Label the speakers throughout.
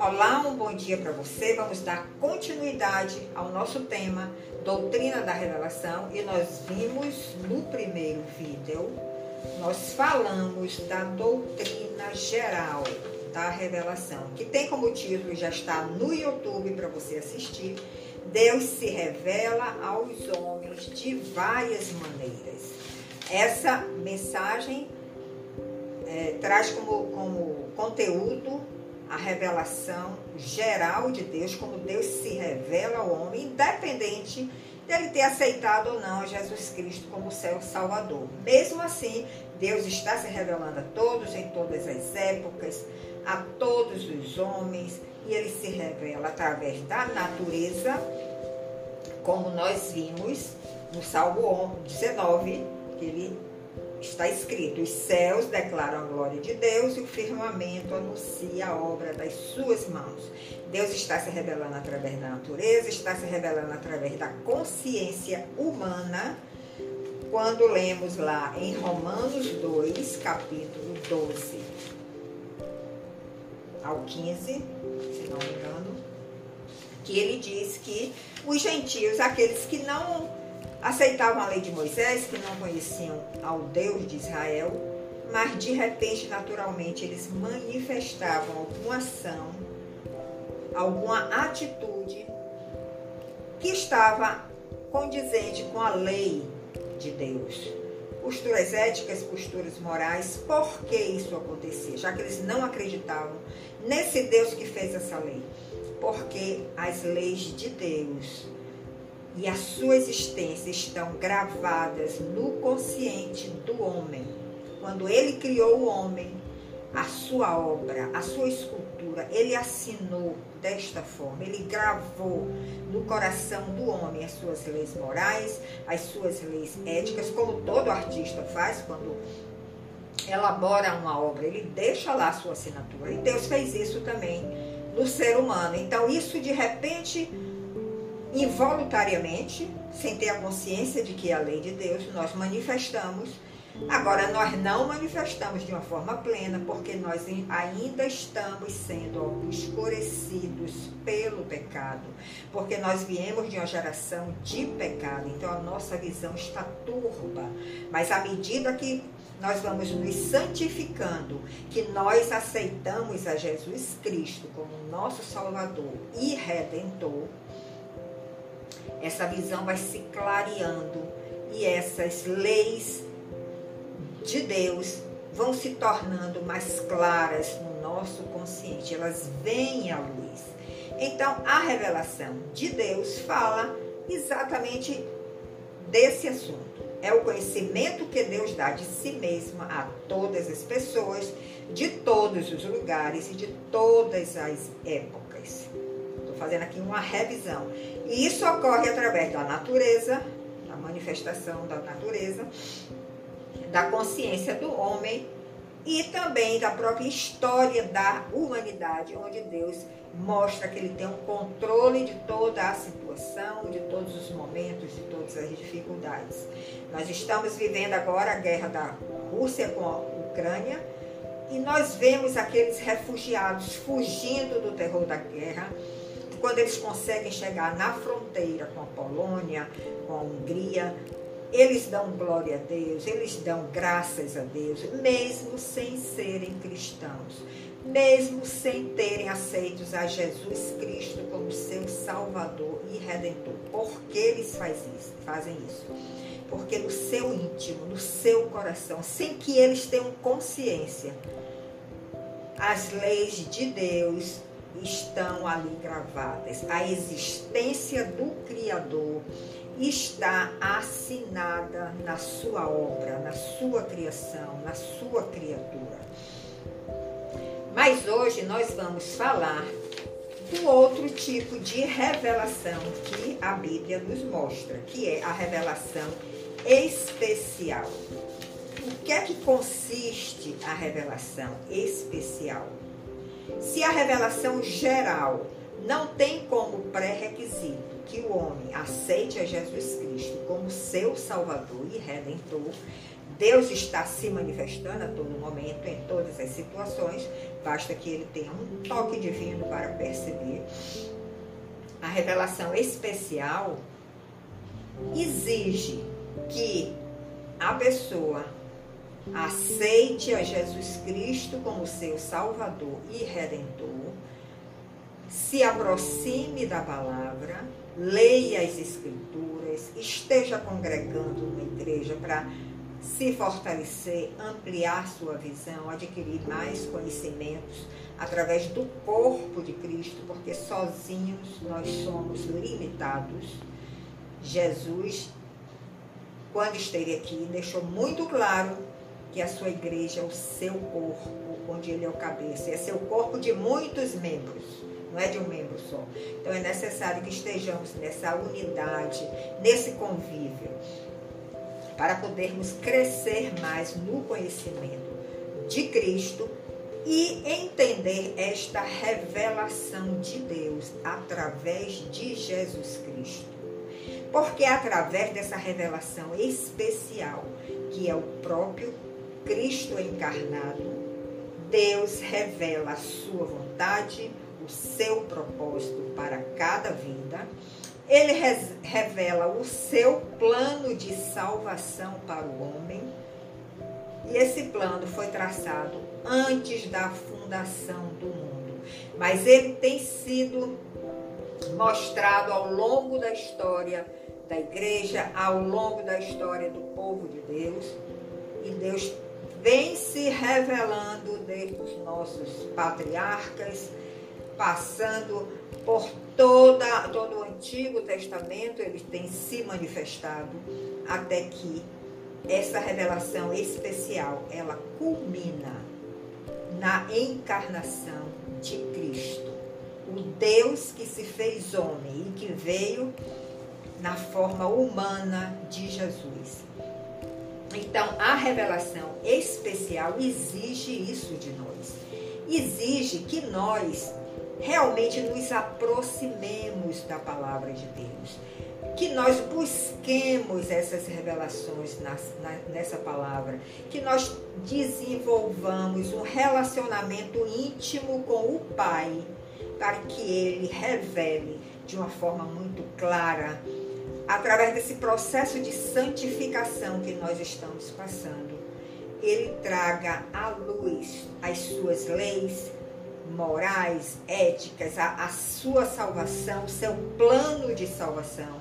Speaker 1: Olá, um bom dia para você. Vamos dar continuidade ao nosso tema Doutrina da Revelação e nós vimos no primeiro vídeo, nós falamos da doutrina geral da revelação, que tem como título, já está no YouTube para você assistir, Deus se revela aos homens de várias maneiras. Essa mensagem é, traz como, como conteúdo a revelação geral de Deus, como Deus se revela ao homem, independente dele ter aceitado ou não Jesus Cristo como seu Salvador. Mesmo assim, Deus está se revelando a todos em todas as épocas, a todos os homens, e ele se revela através da natureza, como nós vimos no Salmo 19, que ele está escrito: os céus declaram a glória de Deus e o firmamento anuncia a obra das suas mãos. Deus está se revelando através da natureza, está se revelando através da consciência humana. Quando lemos lá em Romanos 2, capítulo 12 ao 15, se não me engano, que ele diz que os gentios, aqueles que não aceitavam a lei de Moisés, que não conheciam ao Deus de Israel, mas de repente, naturalmente, eles manifestavam alguma ação, alguma atitude que estava condizente com a lei de Deus. Posturas éticas, posturas morais, por que isso acontecia? Já que eles não acreditavam nesse Deus que fez essa lei. Porque as leis de Deus e a sua existência estão gravadas no consciente do homem. Quando ele criou o homem, a sua obra, a sua escultura, ele assinou desta forma, ele gravou no coração do homem as suas leis morais, as suas leis éticas, como todo artista faz quando elabora uma obra, ele deixa lá a sua assinatura. E Deus fez isso também no ser humano. Então, isso de repente involuntariamente, sem ter a consciência de que é a lei de Deus, nós manifestamos. Agora, nós não manifestamos de uma forma plena, porque nós ainda estamos sendo obscurecidos pelo pecado, porque nós viemos de uma geração de pecado, então a nossa visão está turba. Mas à medida que nós vamos nos santificando, que nós aceitamos a Jesus Cristo como nosso Salvador e Redentor, essa visão vai se clareando e essas leis de Deus vão se tornando mais claras no nosso consciente, elas vêm à luz. Então, a revelação de Deus fala exatamente desse assunto. É o conhecimento que Deus dá de si mesma a todas as pessoas, de todos os lugares e de todas as épocas. Estou fazendo aqui uma revisão. E isso ocorre através da natureza, da manifestação da natureza, da consciência do homem e também da própria história da humanidade, onde Deus mostra que ele tem um controle de toda a situação, de todos os momentos, de todas as dificuldades. Nós estamos vivendo agora a guerra da Rússia com a Ucrânia e nós vemos aqueles refugiados fugindo do terror da guerra quando eles conseguem chegar na fronteira com a Polônia, com a Hungria, eles dão glória a Deus, eles dão graças a Deus, mesmo sem serem cristãos, mesmo sem terem aceitos a Jesus Cristo como seu Salvador e Redentor. Por que eles isso, fazem isso? Porque no seu íntimo, no seu coração, sem que eles tenham consciência, as leis de Deus estão ali gravadas. A existência do Criador está assinada na sua obra, na sua criação, na sua criatura. Mas hoje nós vamos falar do outro tipo de revelação que a Bíblia nos mostra, que é a revelação especial. O que é que consiste a revelação especial? Se a revelação geral não tem como pré-requisito que o homem aceite a Jesus Cristo como seu Salvador e Redentor, Deus está se manifestando a todo momento, em todas as situações, basta que ele tenha um toque divino para perceber. A revelação especial exige que a pessoa aceite a Jesus Cristo como seu Salvador e Redentor, se aproxime da palavra, leia as Escrituras, esteja congregando numa igreja para se fortalecer, ampliar sua visão, adquirir mais conhecimentos através do corpo de Cristo, porque sozinhos nós somos limitados. Jesus, quando esteve aqui, deixou muito claro que a sua igreja é o seu corpo, onde ele é o cabeça, é seu corpo de muitos membros, não é de um membro só. Então é necessário que estejamos nessa unidade, nesse convívio, para podermos crescer mais no conhecimento de Cristo e entender esta revelação de Deus através de Jesus Cristo. Porque é através dessa revelação especial, que é o próprio Cristo encarnado, Deus revela a sua vontade, o seu propósito para cada vida. Ele revela o seu plano de salvação para o homem. E esse plano foi traçado antes da fundação do mundo. Mas ele tem sido mostrado ao longo da história da igreja, ao longo da história do povo de Deus. E Deus vem se revelando os nossos patriarcas, passando por toda, todo o Antigo Testamento, ele tem se manifestado até que essa revelação especial, ela culmina na encarnação de Cristo, o Deus que se fez homem e que veio na forma humana de Jesus. Então, a revelação especial exige isso de nós. Exige que nós realmente nos aproximemos da palavra de Deus. Que nós busquemos essas revelações na, nessa palavra. Que nós desenvolvamos um relacionamento íntimo com o Pai, para que Ele revele de uma forma muito clara através desse processo de santificação que nós estamos passando, ele traga à luz as suas leis morais, éticas, a, a sua salvação, seu plano de salvação,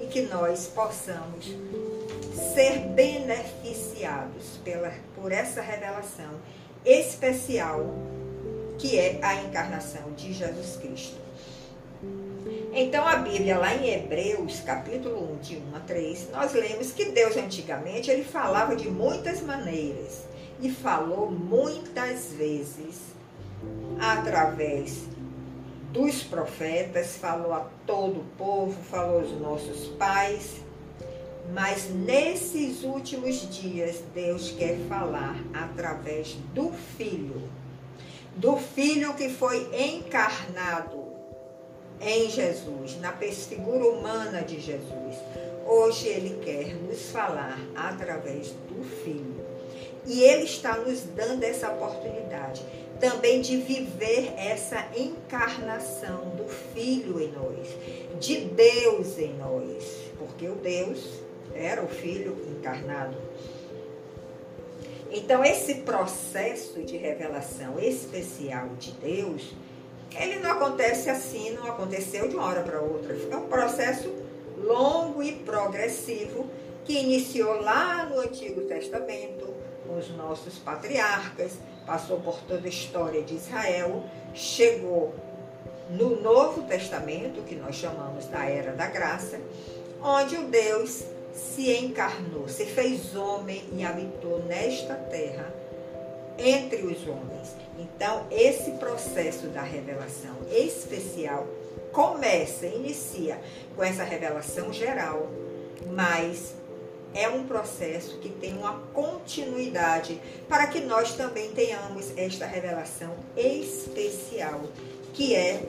Speaker 1: e que nós possamos ser beneficiados pela, por essa revelação especial que é a encarnação de Jesus Cristo. Então a Bíblia, lá em Hebreus, capítulo 1, de 1 a 3, nós lemos que Deus antigamente ele falava de muitas maneiras e falou muitas vezes através dos profetas, falou a todo o povo, falou aos nossos pais, mas nesses últimos dias Deus quer falar através do Filho, do Filho que foi encarnado em Jesus, na figura humana de Jesus. Hoje ele quer nos falar através do Filho. E ele está nos dando essa oportunidade também de viver essa encarnação do Filho em nós, de Deus em nós, porque o Deus era o Filho encarnado. Então, esse processo de revelação especial de Deus ele não acontece assim, não aconteceu de uma hora para outra. É um processo longo e progressivo que iniciou lá no Antigo Testamento, com os nossos patriarcas, passou por toda a história de Israel, chegou no Novo Testamento, que nós chamamos da Era da Graça, onde o Deus se encarnou, se fez homem e habitou nesta terra entre os homens. Então, esse processo da revelação especial começa, inicia com essa revelação geral, mas é um processo que tem uma continuidade para que nós também tenhamos esta revelação especial, que é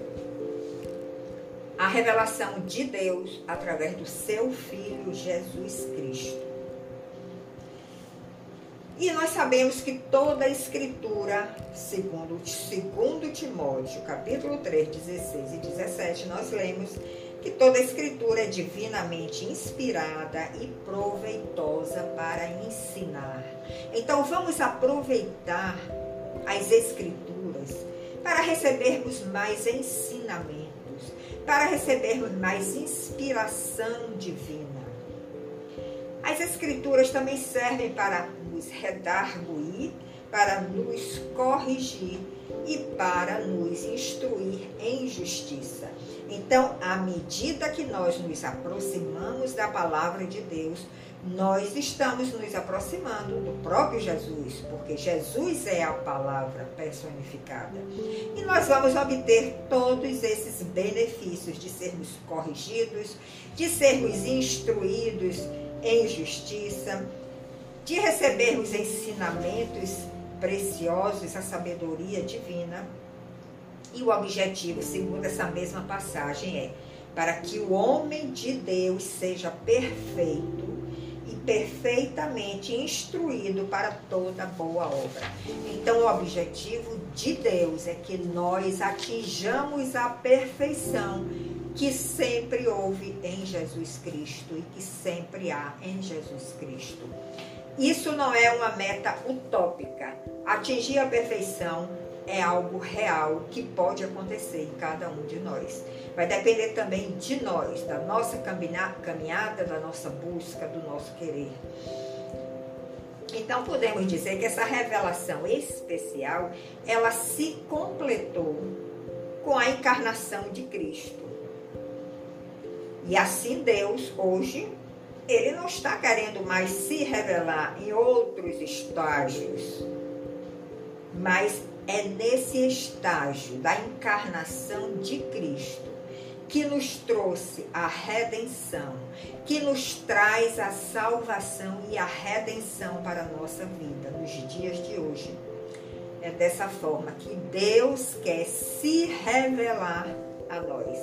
Speaker 1: a revelação de Deus através do seu Filho Jesus Cristo. E nós sabemos que toda a escritura, segundo, segundo Timóteo, capítulo 3, 16 e 17, nós lemos que toda a escritura é divinamente inspirada e proveitosa para ensinar. Então vamos aproveitar as escrituras para recebermos mais ensinamentos, para recebermos mais inspiração divina. As escrituras também servem para nos redarguir, para nos corrigir e para nos instruir em justiça. Então, à medida que nós nos aproximamos da palavra de Deus, nós estamos nos aproximando do próprio Jesus, porque Jesus é a palavra personificada. E nós vamos obter todos esses benefícios de sermos corrigidos, de sermos instruídos em justiça, de recebermos ensinamentos preciosos, a sabedoria divina. E o objetivo, segundo essa mesma passagem, é para que o homem de Deus seja perfeito e perfeitamente instruído para toda boa obra. Então, o objetivo de Deus é que nós atinjamos a perfeição que sempre houve em Jesus Cristo e que sempre há em Jesus Cristo. Isso não é uma meta utópica. Atingir a perfeição é algo real que pode acontecer em cada um de nós. Vai depender também de nós, da nossa caminhada, da nossa busca, do nosso querer. Então podemos dizer que essa revelação especial, ela se completou com a encarnação de Cristo. E assim Deus, hoje, ele não está querendo mais se revelar em outros estágios, mas é nesse estágio da encarnação de Cristo que nos trouxe a redenção, que nos traz a salvação e a redenção para a nossa vida nos dias de hoje. É dessa forma que Deus quer se revelar a nós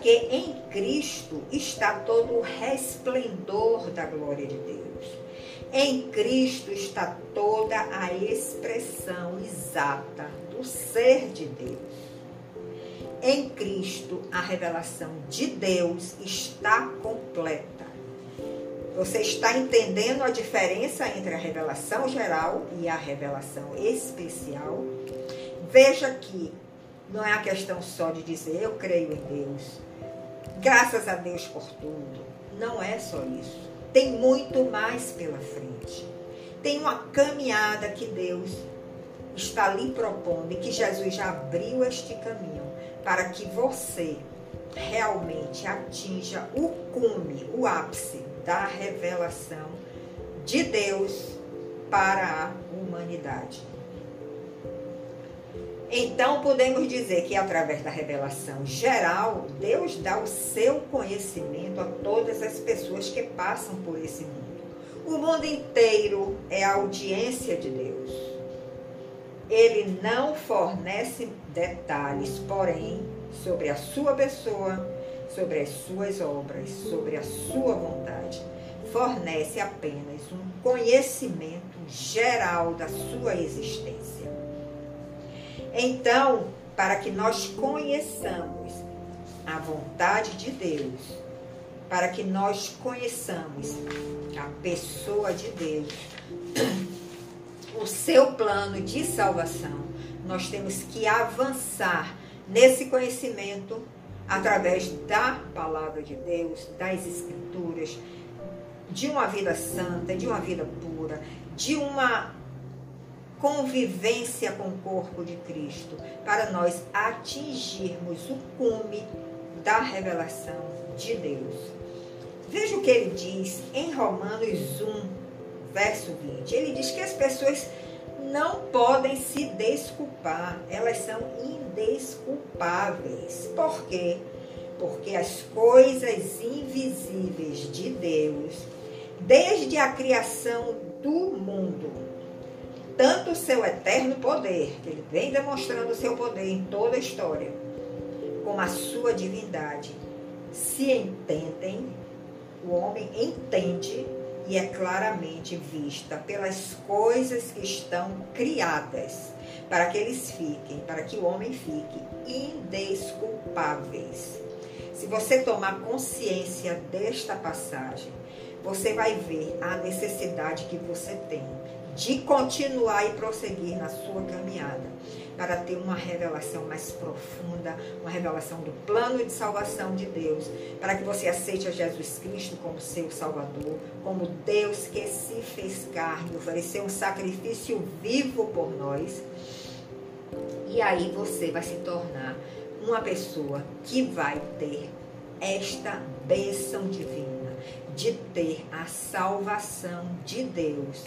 Speaker 1: porque em Cristo está todo o resplendor da glória de Deus. Em Cristo está toda a expressão exata do ser de Deus. Em Cristo, a revelação de Deus está completa. Você está entendendo a diferença entre a revelação geral e a revelação especial? Veja que não é a questão só de dizer eu creio em Deus, graças a Deus por tudo. Não é só isso. Tem muito mais pela frente. Tem uma caminhada que Deus está lhe propondo e que Jesus já abriu este caminho para que você realmente atinja o cume, o ápice da revelação de Deus para a humanidade. Então, podemos dizer que através da revelação geral, Deus dá o seu conhecimento a todas as pessoas que passam por esse mundo. O mundo inteiro é a audiência de Deus. Ele não fornece detalhes, porém, sobre a sua pessoa, sobre as suas obras, sobre a sua vontade. Fornece apenas um conhecimento geral da sua existência. Então, para que nós conheçamos a vontade de Deus, para que nós conheçamos a pessoa de Deus, o seu plano de salvação, nós temos que avançar nesse conhecimento através da palavra de Deus, das escrituras, de uma vida santa, de uma vida pura, de uma convivência com o corpo de Cristo, para nós atingirmos o cume da revelação de Deus. Veja o que ele diz em Romanos 1, verso 20. Ele diz que as pessoas não podem se desculpar, elas são indesculpáveis. Por quê? Porque as coisas invisíveis de Deus, desde a criação do mundo, tanto o seu eterno poder, que ele vem demonstrando o seu poder em toda a história, como a sua divindade, se entendem, o homem entende e é claramente vista pelas coisas que estão criadas, para que eles fiquem, para que o homem fique indesculpáveis. Se você tomar consciência desta passagem, você vai ver a necessidade que você tem de continuar e prosseguir na sua caminhada para ter uma revelação mais profunda, uma revelação do plano de salvação de Deus, para que você aceite a Jesus Cristo como seu Salvador, como Deus que se fez carne, ofereceu um sacrifício vivo por nós. E aí você vai se tornar uma pessoa que vai ter esta bênção divina de ter a salvação de Deus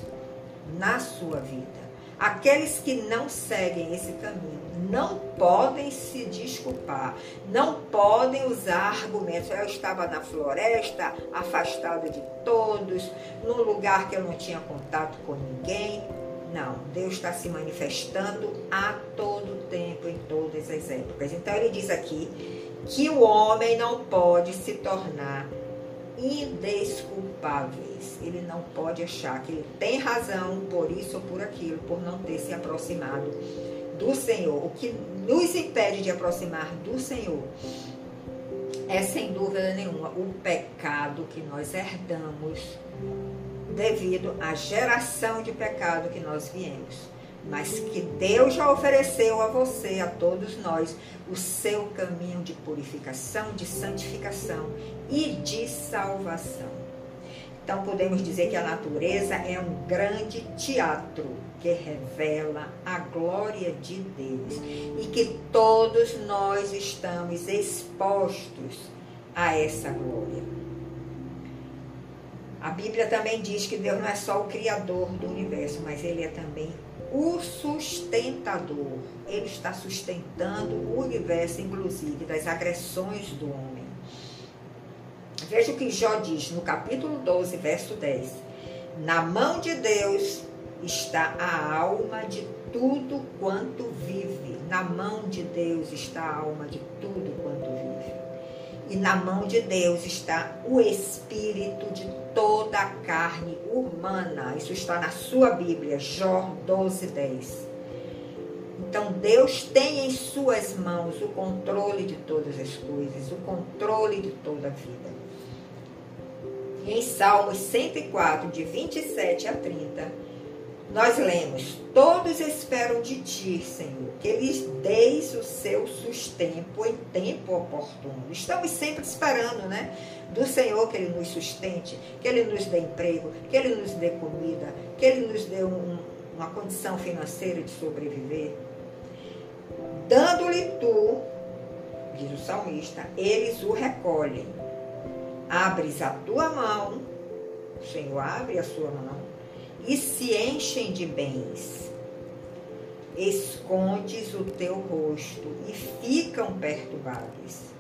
Speaker 1: na sua vida. Aqueles que não seguem esse caminho não podem se desculpar, não podem usar argumentos. Eu estava na floresta, afastada de todos, num lugar que eu não tinha contato com ninguém. Não, Deus está se manifestando a todo tempo, em todas as épocas. Então ele diz aqui que o homem não pode se tornar indesculpáveis. Ele não pode achar que ele tem razão por isso ou por aquilo, por não ter se aproximado do Senhor. O que nos impede de aproximar do Senhor é, sem dúvida nenhuma, o pecado que nós herdamos devido à geração de pecado que nós viemos mas que Deus já ofereceu a você, a todos nós, o seu caminho de purificação, de santificação e de salvação. Então podemos dizer que a natureza é um grande teatro que revela a glória de Deus e que todos nós estamos expostos a essa glória. A Bíblia também diz que Deus não é só o criador do universo, mas ele é também o sustentador. Ele está sustentando o universo, inclusive, das agressões do homem. Veja o que Jó diz no capítulo 12, verso 10. Na mão de Deus está a alma de tudo quanto vive. Na mão de Deus está a alma de tudo quanto vive. E na mão de Deus está o espírito de toda a carne humana. Isso está na sua Bíblia, Jó 12, 10. Então Deus tem em suas mãos o controle de todas as coisas, o controle de toda a vida. Em Salmos 104, de 27 a 30, nós lemos: Todos esperam de ti, Senhor, que lhes deis o seu sustento em tempo oportuno. Estamos sempre esperando, né? Do Senhor que Ele nos sustente, que Ele nos dê emprego, que Ele nos dê comida, que Ele nos dê um, uma condição financeira de sobreviver. Dando-lhe tu, diz o salmista, eles o recolhem. Abres a tua mão, o Senhor abre a sua mão e se enchem de bens. Escondes o teu rosto e ficam perturbados.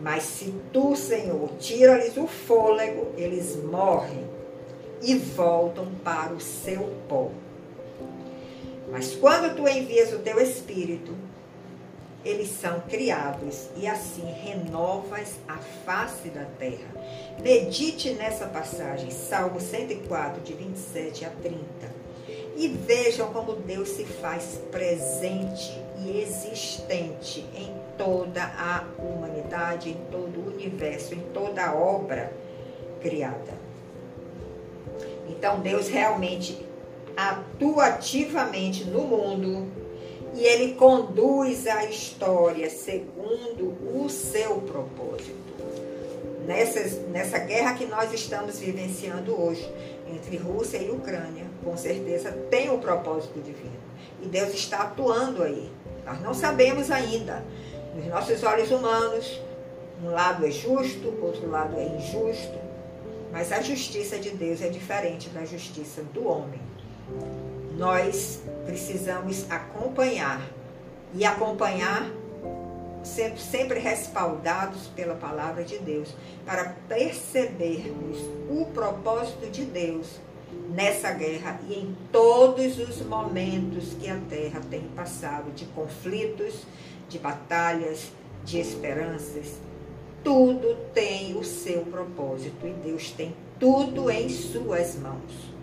Speaker 1: Mas se tu, Senhor, tira-lhes o fôlego, eles morrem e voltam para o seu pó. Mas quando tu envias o teu espírito, eles são criados e assim renovas a face da terra. Medite nessa passagem, Salmo 104, de 27 a 30, e vejam como Deus se faz presente e existente em toda a humanidade, em todo o universo, em toda a obra criada. Então Deus realmente atua ativamente no mundo e ele conduz a história segundo o seu propósito. Nessa, nessa guerra que nós estamos vivenciando hoje, entre Rússia e Ucrânia, com certeza tem um propósito divino. E Deus está atuando aí. Nós não sabemos ainda. Nos nossos olhos humanos, um lado é justo, o outro lado é injusto. Mas a justiça de Deus é diferente da justiça do homem nós precisamos acompanhar e acompanhar sendo sempre respaldados pela palavra de Deus para percebermos o propósito de Deus nessa guerra e em todos os momentos que a terra tem passado de conflitos, de batalhas, de esperanças. Tudo tem o seu propósito e Deus tem tudo em suas mãos.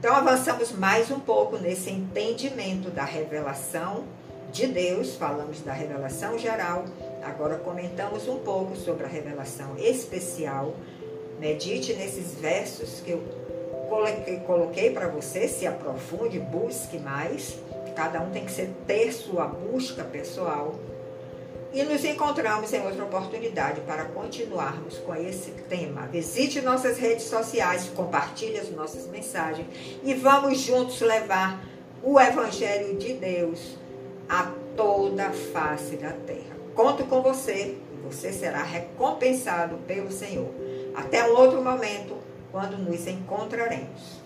Speaker 1: Então avançamos mais um pouco nesse entendimento da revelação de Deus, falamos da revelação geral, agora comentamos um pouco sobre a revelação especial. Medite nesses versos que eu coloquei, para você, se aprofunde, busque mais. Cada um tem que ser, ter sua busca pessoal. E nos encontramos em outra oportunidade para continuarmos com esse tema. Visite nossas redes sociais, compartilhe as nossas mensagens e vamos juntos levar o Evangelho de Deus a toda a face da terra. Conto com você e você será recompensado pelo Senhor. Até um outro momento, quando nos encontraremos.